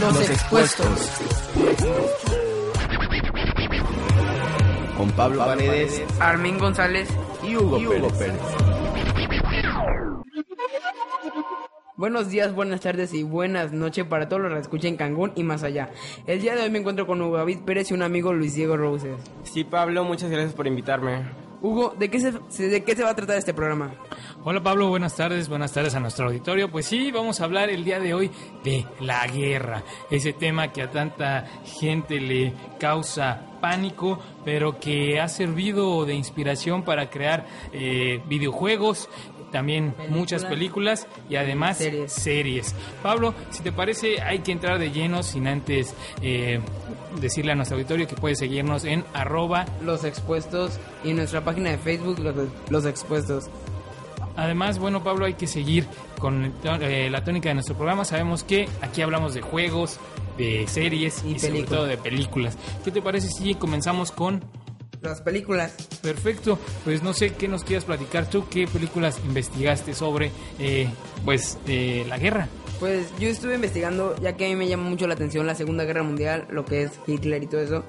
Los, expuestos. Con Pablo Paredes, Armin González y Hugo, Pérez. Buenos días, buenas tardes y buenas noches para todos los que escuchen Cancún y más allá. El día de hoy me encuentro con Hugo David Pérez y un amigo Luis Diego Roses. Sí, Pablo, muchas gracias por invitarme. Hugo, ¿de qué se, de qué se va a tratar este programa? Hola Pablo, buenas tardes, buenas tardes a nuestro auditorio. Pues sí, vamos a hablar el día de hoy de la guerra, ese tema que a tanta gente le causa pánico, pero que ha servido de inspiración para crear eh, videojuegos, también muchas películas y además series. Pablo, si te parece, hay que entrar de lleno sin antes eh, decirle a nuestro auditorio que puede seguirnos en arroba los expuestos y en nuestra página de Facebook los, los expuestos. Además, bueno, Pablo, hay que seguir con eh, la tónica de nuestro programa. Sabemos que aquí hablamos de juegos, de series y, sobre todo de películas. ¿Qué te parece si comenzamos con las películas. Perfecto, pues no sé qué nos quieras platicar tú, qué películas investigaste sobre eh, pues eh, la guerra. Pues yo estuve investigando, ya que a mí me llama mucho la atención la Segunda Guerra Mundial, lo que es Hitler y todo eso.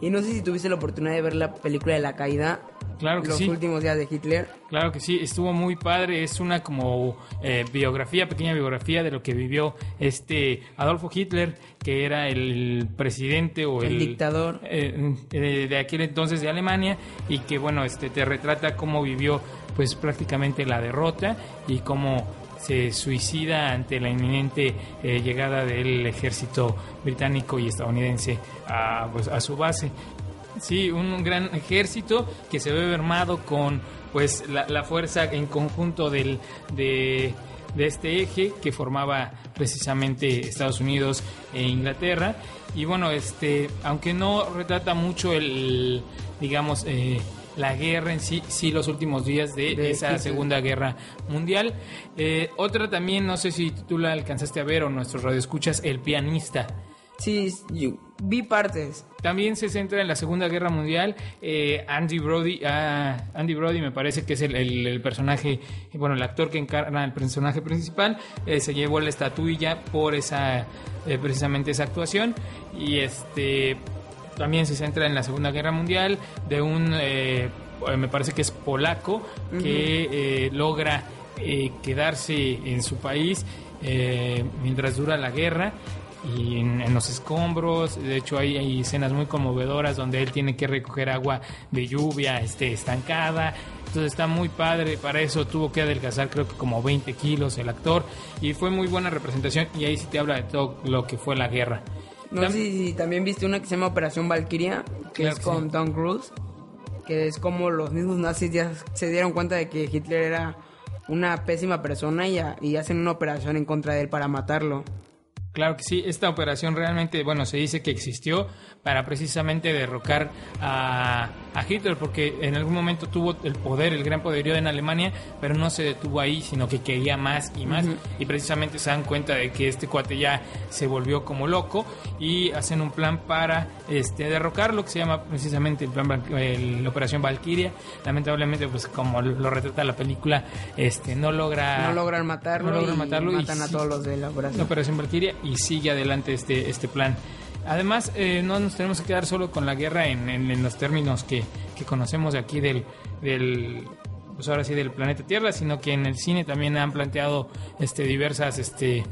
Y no sé si tuviste la oportunidad de ver la película de la caída. Claro que los últimos días de Hitler. Claro que sí, estuvo muy padre. Es una como eh, biografía, pequeña biografía de lo que vivió este Adolfo Hitler, que era el presidente o el, dictador eh, eh, de aquel entonces de Alemania y que bueno, este te retrata cómo vivió pues prácticamente la derrota y cómo se suicida ante la inminente eh, llegada del ejército británico y estadounidense a, pues, a su base. Sí, un gran ejército que se ve armado con pues la, fuerza en conjunto del, de, de, este eje que formaba precisamente Estados Unidos e Inglaterra. Y bueno, este, aunque no retrata mucho el, digamos, eh, la guerra en sí, sí los últimos días de, esa Segunda Guerra Mundial. Eh, otra también, no sé si tú la alcanzaste a ver o nuestros radioescuchas, El pianista. Sí, vi partes. También se centra en la Segunda Guerra Mundial. Eh, Andy Brody, ah, Andy Brody me parece que es el, personaje, bueno, el actor que encarna el personaje principal, eh, se llevó la estatuilla por esa, precisamente esa actuación y este también se centra en la Segunda Guerra Mundial, de un, eh, me parece que es polaco, que eh, logra eh, quedarse en su país mientras dura la guerra y en, los escombros. De hecho, hay, hay, escenas muy conmovedoras donde él tiene que recoger agua de lluvia este, estancada. Entonces está muy padre. Para eso tuvo que adelgazar, creo que como 20 kilos el actor. Y fue muy buena representación. Y ahí sí te habla de todo lo que fue la guerra. No sé si, también viste una que se llama Operación Valkyria, que es con Tom Cruise, que es como los mismos nazis ya se dieron cuenta de que Hitler era una pésima persona y, y hacen una operación en contra de él para matarlo. Claro que sí, esta operación realmente, bueno, se dice que existió para precisamente derrocar a, Hitler, porque en algún momento tuvo el poder, el gran poderío en Alemania, pero no se detuvo ahí, sino que quería más y más, y precisamente se dan cuenta de que este cuate ya se volvió como loco y hacen un plan para este, derrocarlo, que se llama precisamente el plan, la Operación Valkyria. Lamentablemente, pues como lo retrata la película, este, no logra... No logran matarlo, no logran matarlo y matan a todos los de la Operación. La Operación Valkyria y sigue adelante este, este plan. Además, eh, no nos tenemos que quedar solo con la guerra en, en, los términos que, que, conocemos aquí del, del, pues ahora sí, del planeta Tierra, sino que en el cine también han planteado este, diversas este,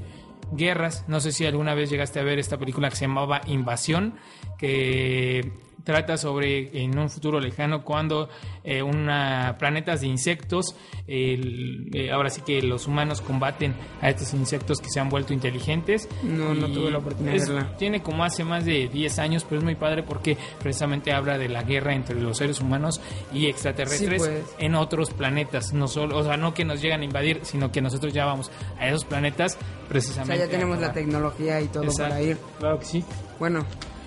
guerras. No sé si alguna vez llegaste a ver esta película que se llamaba Invasión, que trata sobre en un futuro lejano cuando eh, una planetas de insectos eh, ahora sí que los humanos combaten a estos insectos que se han vuelto inteligentes. No no tuve la oportunidad de verla. tiene como hace más de 10 años pero es muy padre porque precisamente habla de la guerra entre los seres humanos y extraterrestres pues. en otros planetas. No solo o sea no que nos llegan a invadir sino que nosotros ya vamos a esos planetas precisamente o sea ya tenemos la tecnología y todo para ir. Claro que sí. Bueno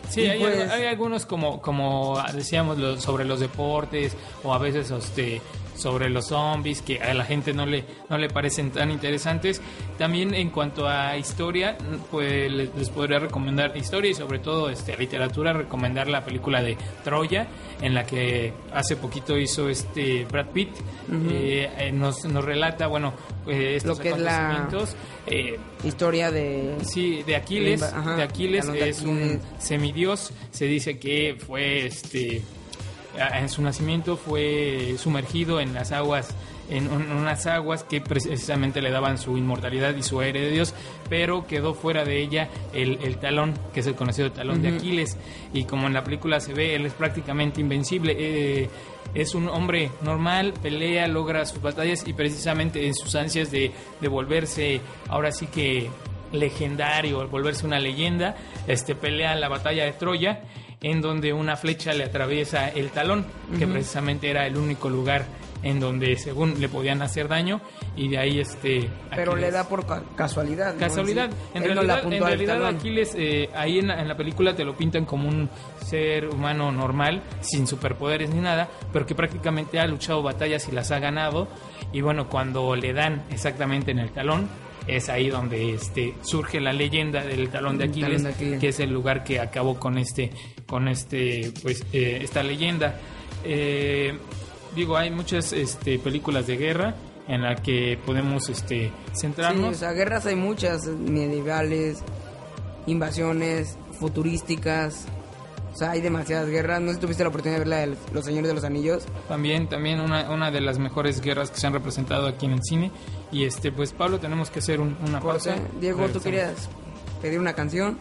Sí, hay, pues- hay, algunos como, como decíamos sobre los deportes o a veces este sobre los zombies que a la gente no le, no le parecen tan interesantes. También en cuanto a historia, pues les, podría recomendar historia y sobre todo este, literatura, recomendar la película de Troya, en la que hace poquito hizo este Brad Pitt. Eh, eh, nos, nos relata, bueno, eh, estos Lo que es la- acontecimientos. eh, Historia de... Sí, de Aquiles. Ajá, de Aquiles es un semidios. Se dice que fue, este, en su nacimiento fue sumergido en las aguas, en un- unas aguas que precisamente le daban su inmortalidad y su aire de Dios, pero quedó fuera de ella el, el talón, que es el conocido talón de Aquiles. Y como en la película se ve, él es prácticamente invencible. Eh, es un hombre normal, pelea, logra sus batallas y precisamente en sus ansias de, de volverse ahora sí que legendario, volverse una leyenda, este pelea la batalla de Troya en donde una flecha le atraviesa el talón, que precisamente era el único lugar en donde según le podían hacer daño y de ahí este Pero Aquiles- le da por ca- casualidad. Casualidad. En realidad, en. Aquiles, eh, ahí en la, en la película te lo pintan como un ser humano normal, sin superpoderes ni nada, pero que prácticamente ha luchado batallas y las ha ganado. Y bueno, cuando le dan exactamente en el talón, es ahí donde este surge la leyenda del talón de El Aquiles, talón de Aquiles. que es el lugar que acabó con este, con este, pues, eh, esta leyenda. Eh, digo, hay muchas este, películas de guerra en las que podemos este, Sí, centrarnos. o sea, guerras hay muchas, medievales, invasiones, futurísticas. O sea, hay demasiadas guerras. No sé si tuviste la oportunidad de ver la de Los Señores de los Anillos. También, también una, una de las mejores guerras que se han representado aquí en el cine. Y este, pues Pablo, tenemos que hacer un- una pausa. Diego, tú querías pedir una canción.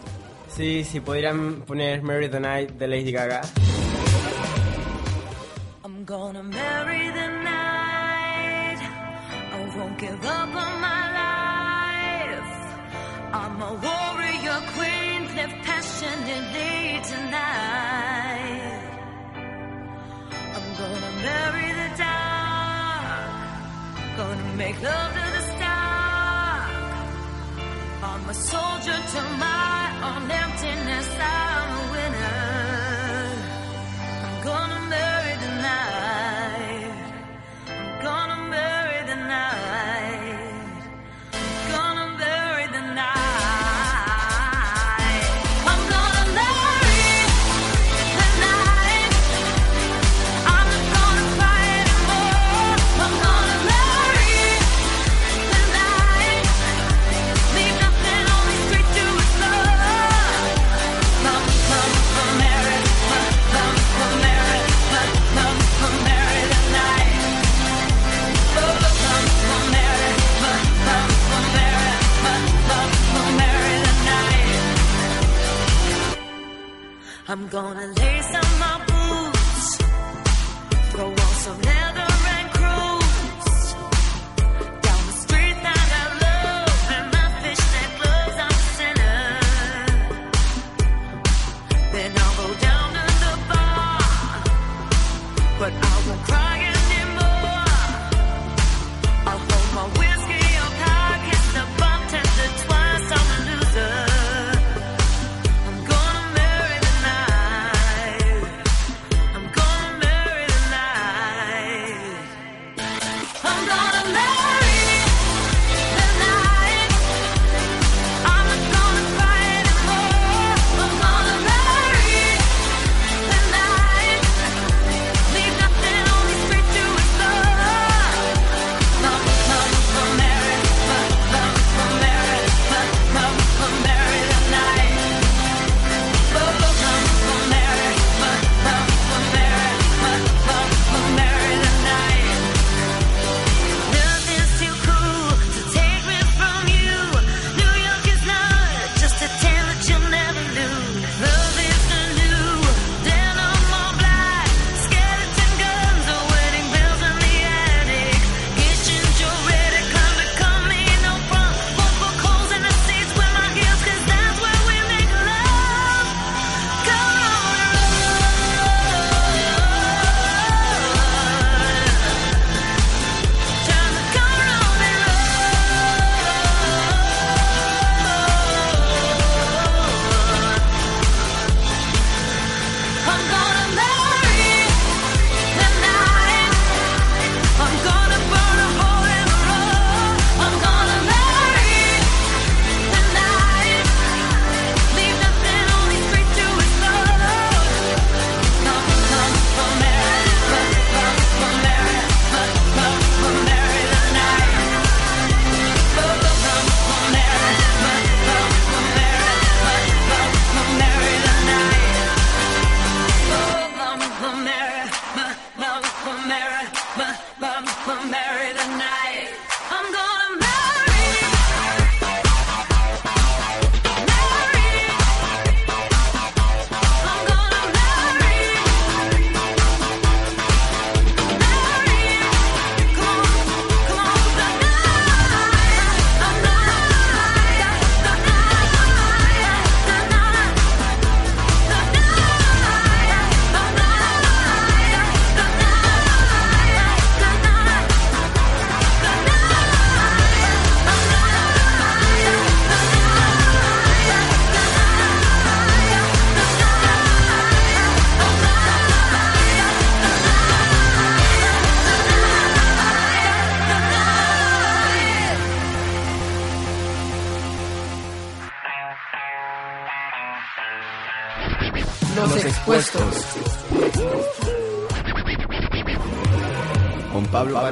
Sí, sí, podrían poner Mary the Night de Lady Gaga. I'm gonna marry the night. I won't give up on my life. I'm a warrior queen, live passionately tonight. I'm gonna marry the dark. Gonna make love to the stark. I'm a soldier to my on them. Gonna lace up my boots, throw on some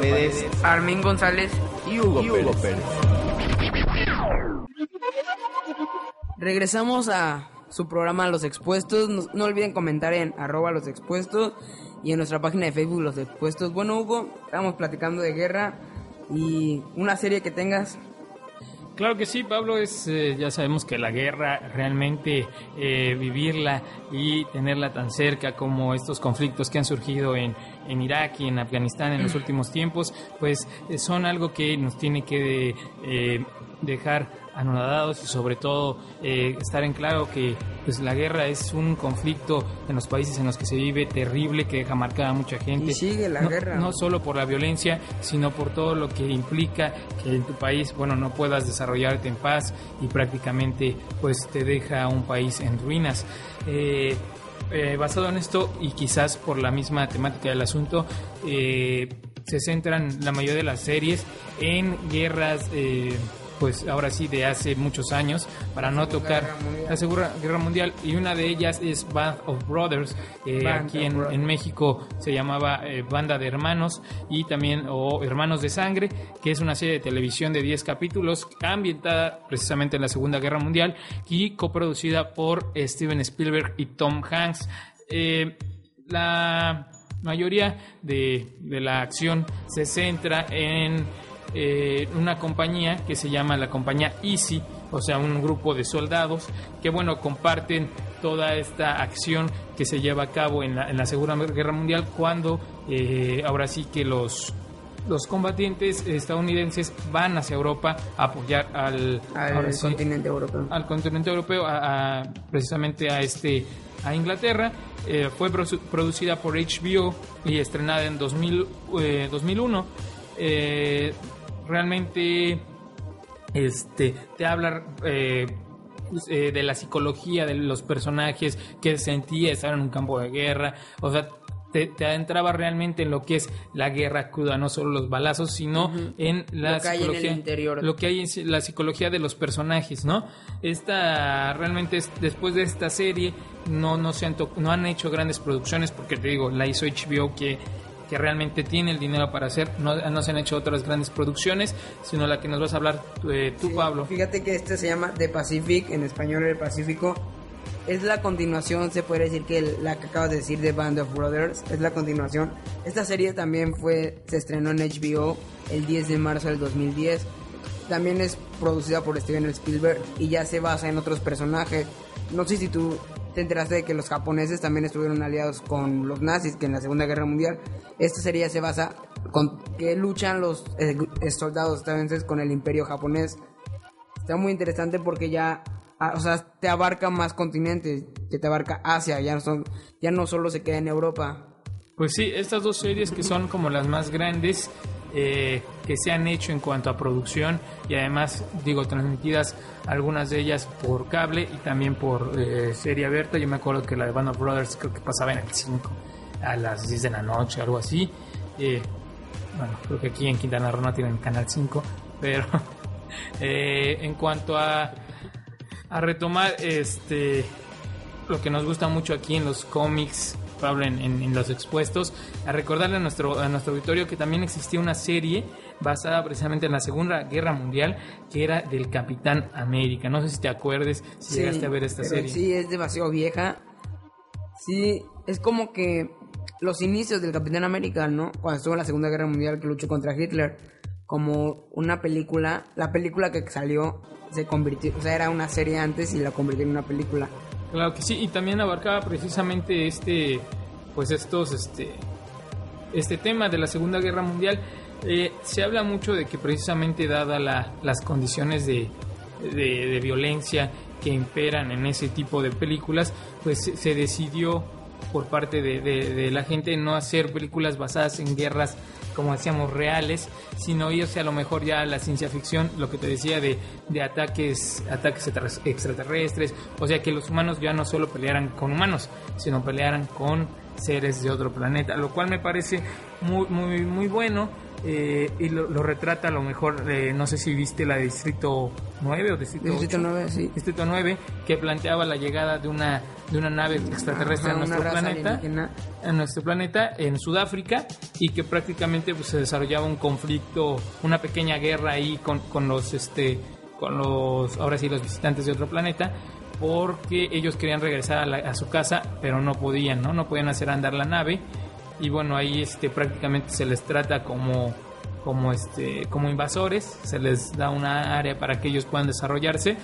Paredes Armin González y Hugo, Pérez. Regresamos a su programa Los Expuestos. No, no olviden comentar en arroba los expuestos y en nuestra página de Facebook Los Expuestos. Bueno, Hugo, estamos platicando de guerra y una serie que tengas. Claro que sí, Pablo, es eh, ya sabemos que la guerra realmente eh, vivirla y tenerla tan cerca como estos conflictos que han surgido en, en Irak y en Afganistán en los últimos tiempos, pues eh, son algo que nos tiene que eh, dejar anonadados y sobre todo eh, estar en claro que pues la guerra es un conflicto en los países en los que se vive terrible que deja marcada a mucha gente Y sigue la no, guerra. no solo por la violencia sino por todo lo que implica que en tu país bueno no puedas desarrollarte en paz y prácticamente pues te deja un país en ruinas Eh, eh, basado en esto y quizás por la misma temática del asunto eh, se centran la mayoría de las series en guerras eh, pues ahora sí de hace muchos años para no tocar la Segunda Guerra Mundial y una de ellas es Band of Brothers eh, Band aquí of en, Brothers. en México se llamaba eh, Banda de Hermanos y también o Hermanos de Sangre que es una serie de televisión de 10 capítulos ambientada precisamente en la Segunda Guerra Mundial y coproducida por Steven Spielberg y Tom Hanks Eh, la mayoría de, de la acción se centra en eh, una compañía que se llama la compañía Easy, o sea, un grupo de soldados que, bueno, comparten toda esta acción que se lleva a cabo en la, en la Segunda Guerra Mundial cuando eh, ahora sí que los los combatientes estadounidenses van hacia Europa a apoyar al, Al sí, continente europeo. al continente europeo, a, a- precisamente a este a Inglaterra. Eh, fue produ- producida por HBO y estrenada en 2000, eh, 2001. Eh, realmente este te habla eh, pues, eh, de la psicología de los personajes que sentía estar en un campo de guerra o sea te, te adentraba realmente en lo que es la guerra cruda, no solo los balazos, sino en la Lo que hay en el interior. lo que hay en la psicología de los personajes, ¿no? Esta realmente es- después de esta serie no no se han no han hecho grandes producciones porque te digo la hizo HBO que que realmente tiene el dinero para hacer, no, no se han hecho otras grandes producciones, sino la que nos vas a hablar eh, tú, Sí, Pablo. Fíjate que este se llama The Pacific, en español el Pacífico. Es la continuación, se puede decir que la que acabas de decir de Band of Brothers es la continuación. Esta serie también fue se estrenó en HBO el 10 de marzo del 2010. También es producida por Steven Spielberg y ya se basa en otros personajes. No sé si tú te enteraste de que los japoneses también estuvieron aliados con los nazis, que en la Segunda Guerra Mundial. Esta serie se basa con que luchan los eh, soldados estadounidenses con el imperio japonés. Está muy interesante porque ya, ah, o sea, te abarca más continentes, que te abarca Asia, ya no, son, ya no solo se queda en Europa. Pues sí, estas dos series que son como las más grandes eh, que se han hecho en cuanto a producción y además, digo, transmitidas algunas de ellas por cable y también por eh, serie abierta. Yo me acuerdo que la de Band of Brothers creo que pasaba en el 5 a las 10 de la noche, algo así. Eh, bueno, creo que aquí en Quintana Roo no tienen Canal 5, pero eh, en cuanto a, a retomar este lo que nos gusta mucho aquí en los cómics, Pablo, en, en- en los expuestos, a recordarle a nuestro, a nuestro auditorio que también existía una serie basada precisamente en la Segunda Guerra Mundial, que era del Capitán América. No sé si te acuerdes, si Sí, llegaste a ver esta pero serie. Sí, es demasiado vieja. Sí, es como que los inicios del Capitán América, ¿no? Cuando estuvo en la Segunda Guerra Mundial que luchó contra Hitler. Como una película, la película que salió se convirtió, o sea, era una serie antes y la convirtió en una película. Claro que sí, y también abarcaba precisamente este, pues estos, este, este tema de la Segunda Guerra Mundial. Eh, se habla mucho de que precisamente dada la- las condiciones de, de- de violencia que imperan en ese tipo de películas, pues se- decidió por parte de- de la gente no hacer películas basadas en guerras como decíamos reales, sino irse a lo mejor ya a la ciencia ficción, lo que te decía de, de ataques, ataques extra- extraterrestres, o sea que los humanos ya no solo pelearan con humanos, sino pelearan con seres de otro planeta, lo cual me parece muy, muy, muy bueno eh, y lo, lo retrata a lo mejor, eh, no sé si viste la de Distrito 9 o Distrito, Distrito 8. 9, sí. Distrito 9, que planteaba la llegada de una, de una nave extraterrestre Ajá, a nuestro planeta en nuestro planeta en Sudáfrica y que prácticamente pues, se desarrollaba un conflicto, una pequeña guerra ahí con, con los este con los ahora sí los visitantes de otro planeta porque ellos querían regresar a, la- a su casa pero no podían, ¿no? No podían hacer andar la nave y bueno, ahí este prácticamente se les trata como como este como invasores, se les da una área para que ellos puedan desarrollarse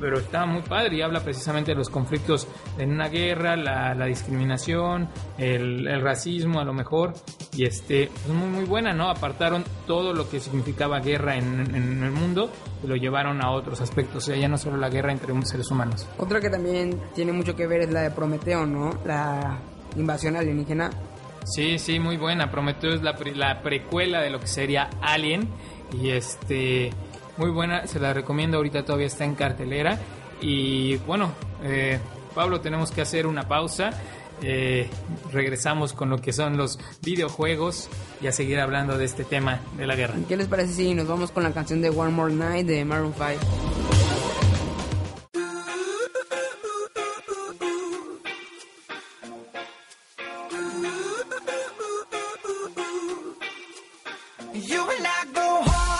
pero está muy padre y habla precisamente de los conflictos en una guerra, la, la discriminación, el, el racismo a lo mejor, y este, es muy muy buena, ¿no? Apartaron todo lo que significaba guerra en, en el mundo y lo llevaron a otros aspectos, o sea, ya no solo la guerra entre seres humanos. Otra que también tiene mucho que ver es la de Prometeo, ¿no? La invasión alienígena. Sí, sí, muy buena. Prometeo es la, pre- la precuela de lo que sería Alien. Y este, muy buena, se la recomiendo. Ahorita todavía está en cartelera. Y bueno, eh, Pablo, tenemos que hacer una pausa. Eh, regresamos con lo que son los videojuegos y a seguir hablando de este tema de la guerra. ¿Qué les parece si nos vamos con la canción de One More Night de Maroon 5? when I go home.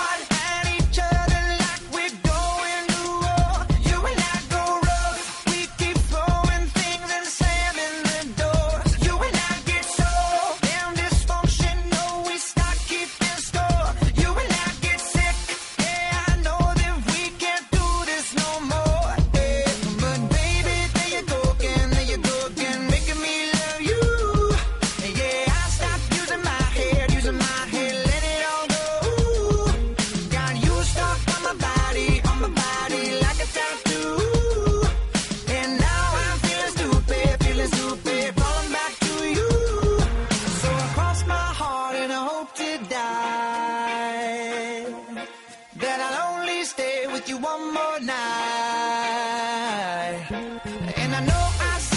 Know I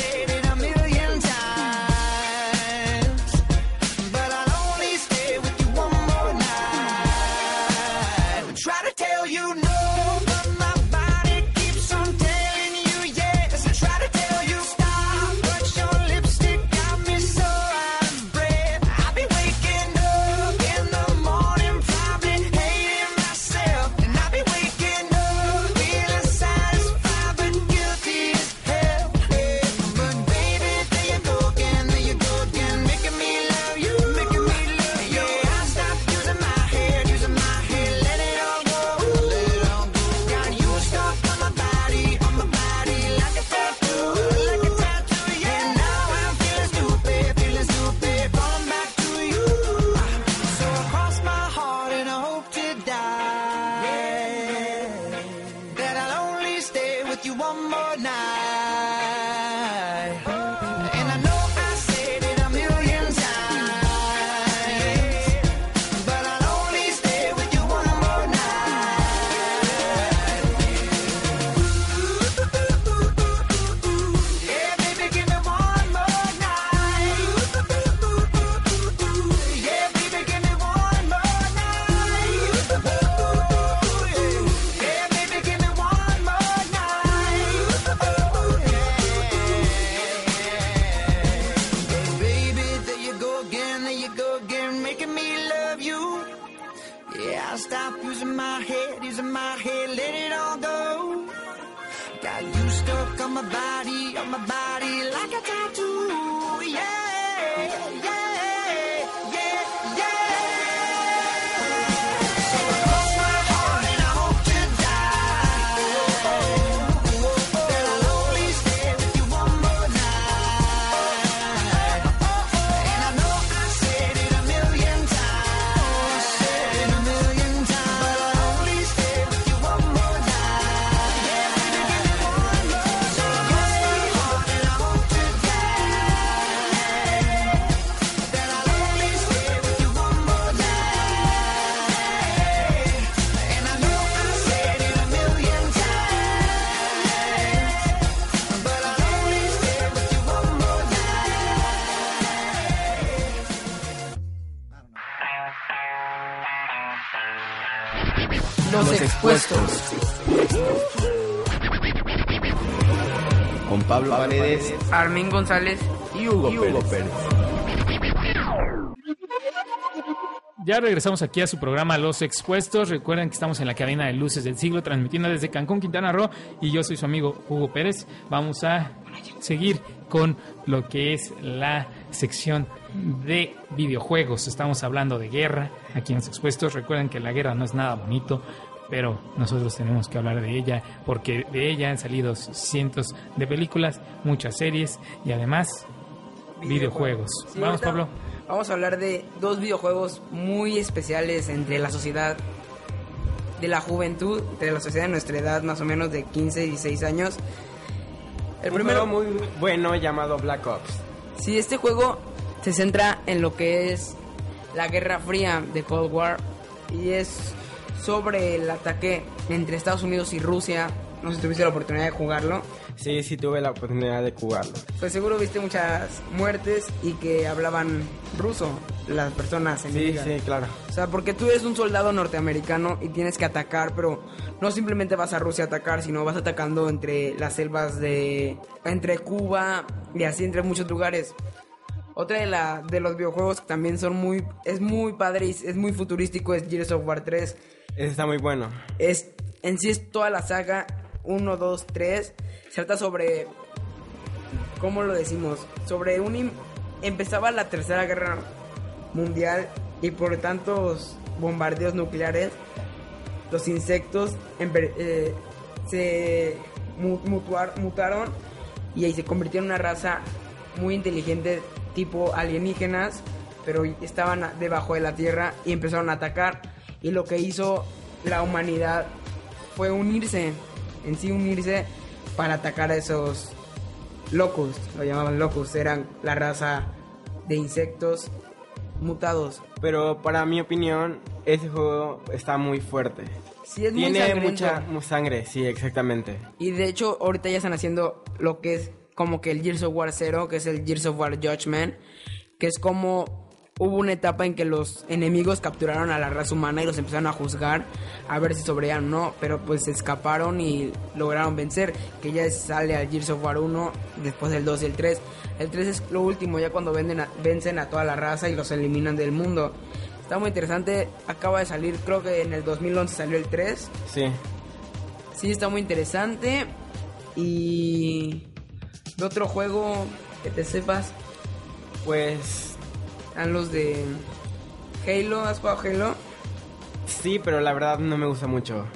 Los expuestos. Con Pablo Paredes Armin González y Hugo, Pérez. Ya regresamos aquí a su programa Los Expuestos. Recuerden que estamos en la cadena de luces del siglo, transmitiendo desde Cancún, Quintana Roo. Y yo soy su amigo Hugo Pérez. Vamos a seguir con lo que es la sección de videojuegos. Estamos hablando de guerra aquí en Los Expuestos. Recuerden que la guerra no es nada bonito. Pero nosotros tenemos que hablar de ella porque de ella han salido cientos de películas, muchas series y además videojuegos. Sí, Vamos, Pablo. Vamos a hablar de dos videojuegos muy especiales entre la sociedad de la juventud, de la sociedad de nuestra edad, más o menos de 15 y 16 años. El Un primero, juego muy bueno llamado Black Ops. Sí, este juego se centra en lo que es la Guerra Fría de Cold War y es sobre el ataque entre Estados Unidos y Rusia. No sé si tuviste la oportunidad de jugarlo. Sí, sí tuve la oportunidad de jugarlo. Pues seguro viste muchas muertes y que hablaban ruso las personas Sí, enemigas. sí, claro. O sea, porque tú eres un soldado norteamericano y tienes que atacar, pero no simplemente vas a Rusia a atacar, sino vas atacando entre las selvas de... entre Cuba y así entre muchos lugares. Otra de, la, de los videojuegos que también son muy... es muy padre y es muy futurístico es Gears of War 3. Ese está muy bueno. Es, en sí es toda la saga 1, 2, 3. Se trata sobre... ¿Cómo lo decimos? Sobre un... Empezaba la tercera guerra mundial y por tantos bombardeos nucleares, los insectos eh, se mu- mutuar- mutaron y ahí se convirtieron en una raza muy inteligente tipo alienígenas, pero estaban debajo de la tierra y empezaron a atacar. Y lo que hizo la humanidad fue unirse, en sí unirse para atacar a esos locos, lo llamaban locos, eran la raza de insectos mutados. Pero para mi opinión, ese juego está muy fuerte. Sí, es Tiene mucha mu- sangre, sí, exactamente. Y de hecho, ahorita ya están haciendo lo que es como que el Gears of War 0, que es el Gears of War Judgment, que es como hubo una etapa en que los enemigos capturaron a la raza humana y los empezaron a juzgar a ver si sobrevivían o no, pero pues se escaparon y lograron vencer, que ya sale al Gears of War 1, después el 2 y el 3. El 3 es lo último, ya cuando venden a- vencen a toda la raza y los eliminan del mundo. Está muy interesante, acaba de salir, creo que en el 2011 salió el 3. Sí. Sí, está muy interesante. Y. De otro juego que te sepas, Pues están los de. Halo, ¿has jugado Halo? sí, pero la verdad no me gusta mucho.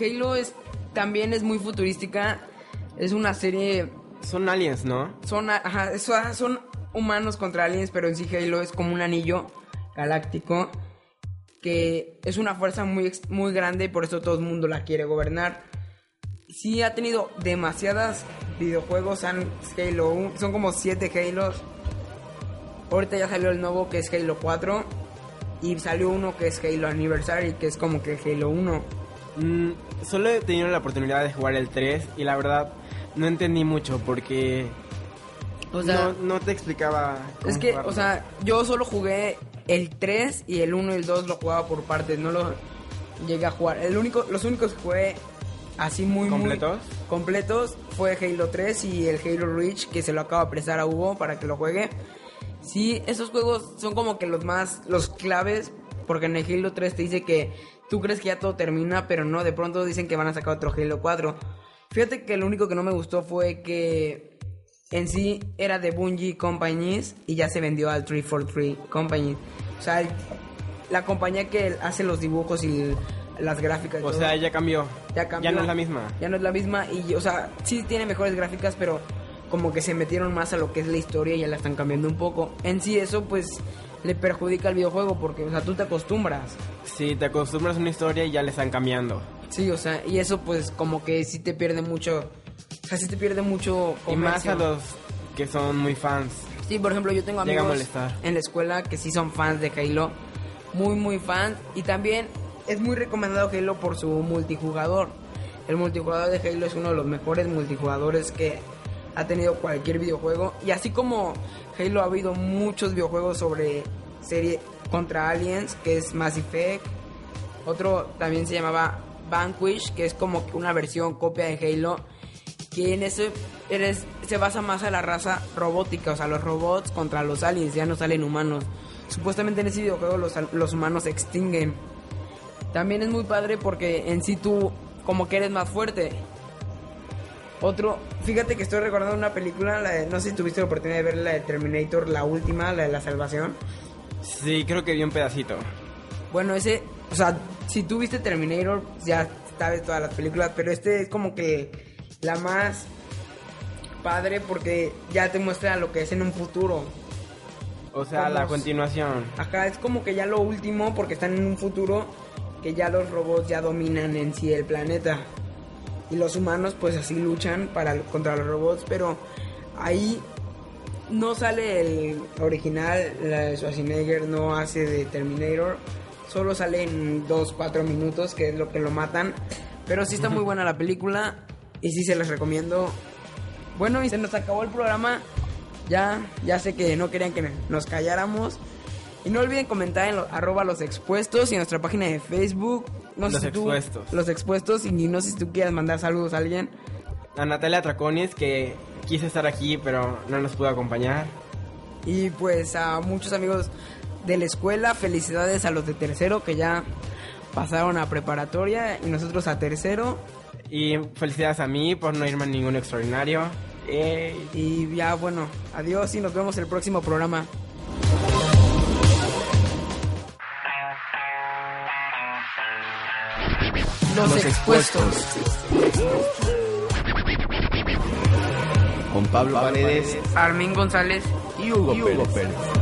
Halo es, también es muy futurística. Es una serie. Son aliens, ¿no? Son, ajá, ajá, son humanos contra aliens, pero en sí Halo es como un anillo galáctico. Que es una fuerza muy, muy grande y por eso todo el mundo la quiere gobernar. sí ha tenido demasiadas videojuegos. Han, Halo, son como 7 Halos. Ahorita ya salió el nuevo que es Halo 4. Y salió uno que es Halo Anniversary, que es como que Halo 1. Mm, solo he tenido la oportunidad de jugar el 3 y la verdad no entendí mucho porque O sea, no, no te explicaba. cómo es que, jugarlo. o sea, yo solo jugué el 3 y el 1 y el 2 lo jugaba por partes. No lo llegué a jugar. El único, los únicos que jugué así muy, muy ¿Completos? completos fue Halo 3 y el Halo Reach, que se lo acabo de prestar a Hugo para que lo juegue. Sí, esos juegos son como que los más, los claves, porque en el Halo 3 te dice que tú crees que ya todo termina, pero no, de pronto dicen que van a sacar otro Halo 4. Fíjate que lo único que no me gustó fue que en sí era de Bungie Companies y ya se vendió al 343 Company. O sea, el- la compañía que hace los dibujos y las gráficas. O todo. sea, ya cambió. Ya cambió. no es la misma. Ya no es la misma y, o sea, sí tiene mejores gráficas, pero como que se metieron más a lo que es la historia y ya la están cambiando un poco. En sí eso pues le perjudica al videojuego porque, o sea, tú te acostumbras. Si te acostumbras a una historia y ya le están cambiando. Sí, o sea, y eso pues como que sí te pierde mucho, o sea, sí te pierde mucho Y más a los que son muy fans. Sí, por ejemplo, yo tengo amigos en la escuela que sí son fans de Halo, muy muy fans y también es muy recomendado Halo por su multijugador. El multijugador de Halo es uno de los mejores multijugadores que ha tenido cualquier videojuego y así como Halo ha habido muchos videojuegos sobre serie contra aliens, que es Mass Effect, Otro también se llamaba Vanquish, que es como una versión copia de Halo, que en eres, se basa más a la raza robótica, o sea, los robots contra los aliens, ya no salen humanos. Supuestamente en ese videojuego los, los humanos se extinguen. También es muy padre porque en sí tú como que eres más fuerte. Otro, fíjate que estoy recordando una película, la de- no sé si tuviste la oportunidad de ver la de Terminator, la última, la de la salvación. Sí, creo que vi un pedacito. Bueno, ese, o sea, si tú viste Terminator, ya sabes todas las películas, pero este es como que la más padre porque ya te muestra lo que es en un futuro. O sea, la continuación. Acá es como que ya lo último porque están en un futuro que ya los robots ya dominan en sí el planeta. Y los humanos pues así luchan para contra los robots, pero ahí no sale el original, la de Schwarzenegger no hace de Terminator, solo sale en 2 4 minutos, que es lo que lo matan, pero sí está muy buena la película y sí se les recomiendo. Bueno, y se nos acabó el programa. Ya, ya sé que no querían que nos calláramos. Y no olviden comentar en lo- arroba los expuestos y en nuestra página de Facebook. No Los sé si tú- expuestos. los expuestos y no sé si tú quieras mandar saludos a alguien. A Natalia Traconis, que quiso estar aquí, pero no nos pudo acompañar. Y pues a muchos amigos de la escuela, felicidades a los de tercero que ya pasaron a preparatoria y nosotros a tercero. Y felicidades a mí por no irme a ningún extraordinario. Eh, Y ya bueno, adiós y nos vemos el próximo programa. Los, expuestos. Con Pablo Paredes Armin González y Hugo Pérez.